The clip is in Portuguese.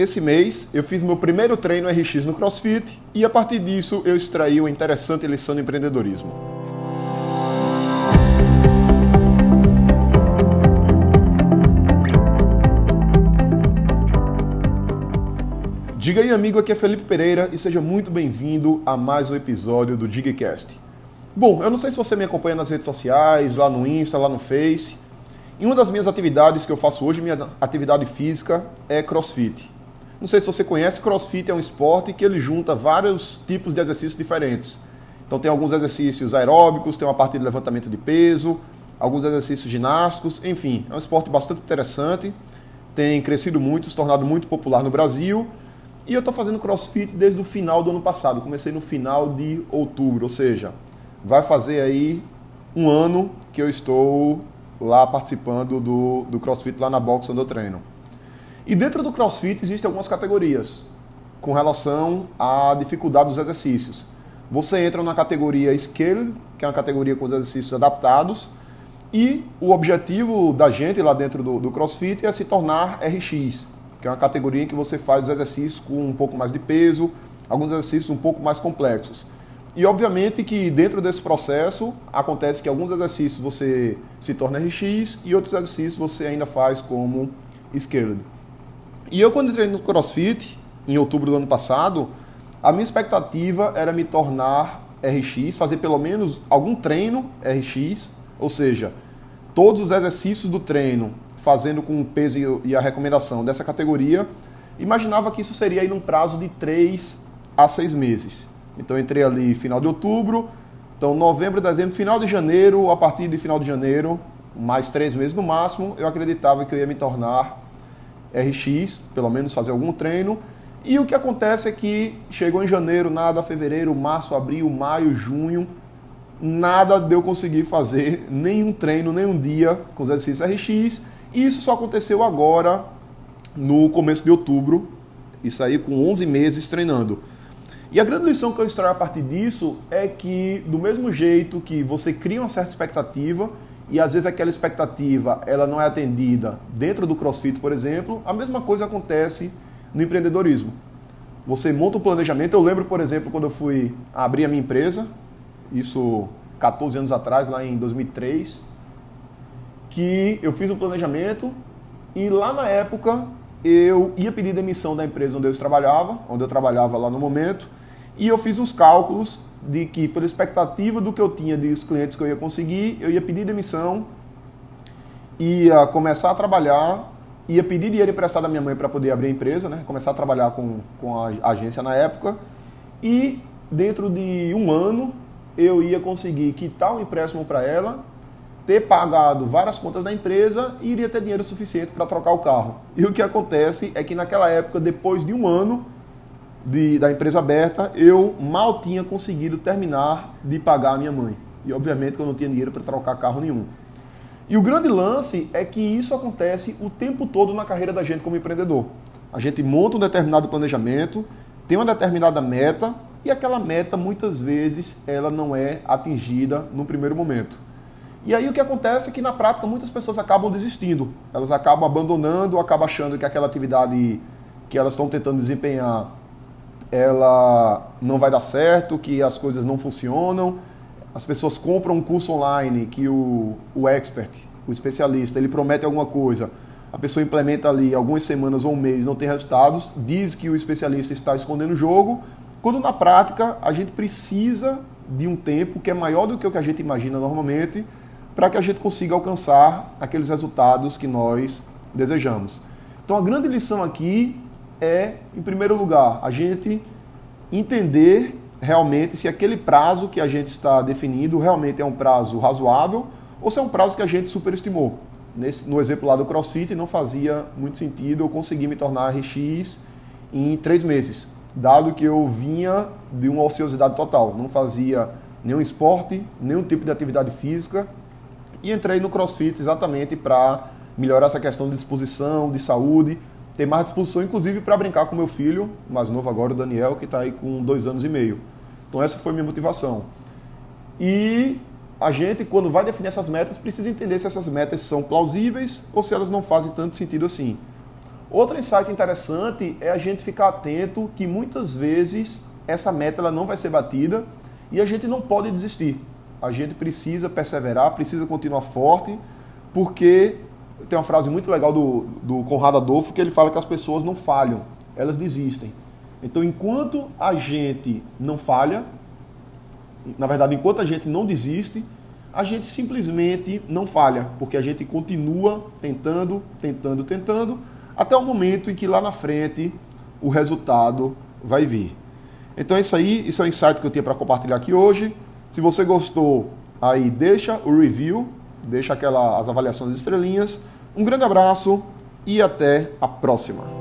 esse mês eu fiz meu primeiro treino RX no CrossFit e a partir disso eu extraí uma interessante lição de empreendedorismo. Diga aí, amigo, aqui é Felipe Pereira e seja muito bem-vindo a mais um episódio do DigaCast. Bom, eu não sei se você me acompanha nas redes sociais, lá no Insta, lá no Face. E uma das minhas atividades que eu faço hoje, minha atividade física, é CrossFit. Não sei se você conhece, CrossFit é um esporte que ele junta vários tipos de exercícios diferentes. Então tem alguns exercícios aeróbicos, tem uma parte de levantamento de peso, alguns exercícios ginásticos, enfim, é um esporte bastante interessante, tem crescido muito, se tornado muito popular no Brasil e eu estou fazendo crossfit desde o final do ano passado. Comecei no final de outubro, ou seja, vai fazer aí um ano que eu estou lá participando do, do crossfit lá na box onde eu treino. E dentro do crossfit existem algumas categorias com relação à dificuldade dos exercícios. Você entra na categoria Scale, que é uma categoria com os exercícios adaptados, e o objetivo da gente lá dentro do, do CrossFit é se tornar RX, que é uma categoria em que você faz os exercícios com um pouco mais de peso, alguns exercícios um pouco mais complexos. E obviamente que dentro desse processo acontece que alguns exercícios você se torna RX e outros exercícios você ainda faz como Skilled. E eu quando entrei no CrossFit, em outubro do ano passado, a minha expectativa era me tornar RX, fazer pelo menos algum treino RX, ou seja, todos os exercícios do treino fazendo com o peso e a recomendação dessa categoria, imaginava que isso seria aí num prazo de 3 a 6 meses. Então entrei ali final de outubro, então novembro, dezembro, final de janeiro, a partir de final de janeiro, mais três meses no máximo, eu acreditava que eu ia me tornar RX, pelo menos fazer algum treino. E o que acontece é que chegou em janeiro, nada, fevereiro, março, abril, maio, junho, nada de eu conseguir fazer nenhum treino, nenhum dia com os exercícios RX. E isso só aconteceu agora, no começo de outubro, isso aí com 11 meses treinando. E a grande lição que eu extraio a partir disso é que, do mesmo jeito que você cria uma certa expectativa, e às vezes aquela expectativa ela não é atendida dentro do CrossFit, por exemplo, a mesma coisa acontece no empreendedorismo. Você monta um planejamento. Eu lembro, por exemplo, quando eu fui abrir a minha empresa, isso 14 anos atrás, lá em 2003, que eu fiz um planejamento e lá na época eu ia pedir demissão da empresa onde eu trabalhava, onde eu trabalhava lá no momento, e eu fiz uns cálculos de que, pela expectativa do que eu tinha dos clientes que eu ia conseguir, eu ia pedir demissão, ia começar a trabalhar, ia pedir dinheiro emprestado da minha mãe para poder abrir a empresa, né? começar a trabalhar com, com a agência na época, e dentro de um ano eu ia conseguir quitar o empréstimo para ela ter pagado várias contas da empresa e iria ter dinheiro suficiente para trocar o carro. E o que acontece é que naquela época, depois de um ano de, da empresa aberta, eu mal tinha conseguido terminar de pagar a minha mãe. E obviamente que eu não tinha dinheiro para trocar carro nenhum. E o grande lance é que isso acontece o tempo todo na carreira da gente como empreendedor. A gente monta um determinado planejamento, tem uma determinada meta e aquela meta muitas vezes ela não é atingida no primeiro momento. E aí o que acontece é que na prática muitas pessoas acabam desistindo. Elas acabam abandonando, acabam achando que aquela atividade que elas estão tentando desempenhar ela não vai dar certo, que as coisas não funcionam. As pessoas compram um curso online que o, o expert, o especialista, ele promete alguma coisa. A pessoa implementa ali algumas semanas ou um mês, não tem resultados, diz que o especialista está escondendo o jogo, quando na prática a gente precisa de um tempo que é maior do que o que a gente imagina normalmente para que a gente consiga alcançar aqueles resultados que nós desejamos. Então a grande lição aqui é, em primeiro lugar, a gente entender realmente se aquele prazo que a gente está definindo realmente é um prazo razoável ou se é um prazo que a gente superestimou. Nesse, no exemplo lá do CrossFit, não fazia muito sentido eu conseguir me tornar RX em três meses, dado que eu vinha de uma ociosidade total, não fazia nenhum esporte, nenhum tipo de atividade física e entrei no CrossFit exatamente para melhorar essa questão de disposição, de saúde, ter mais disposição, inclusive para brincar com meu filho, mais novo agora, o Daniel, que está aí com dois anos e meio. Então essa foi minha motivação. E a gente, quando vai definir essas metas, precisa entender se essas metas são plausíveis ou se elas não fazem tanto sentido assim. Outro insight interessante é a gente ficar atento que muitas vezes essa meta ela não vai ser batida e a gente não pode desistir. A gente precisa perseverar, precisa continuar forte, porque tem uma frase muito legal do, do Conrado Adolfo que ele fala que as pessoas não falham, elas desistem. Então, enquanto a gente não falha, na verdade, enquanto a gente não desiste, a gente simplesmente não falha, porque a gente continua tentando, tentando, tentando, até o momento em que lá na frente o resultado vai vir. Então é isso aí, isso é o insight que eu tinha para compartilhar aqui hoje. Se você gostou, aí deixa o review, deixa aquela, as avaliações estrelinhas. Um grande abraço e até a próxima.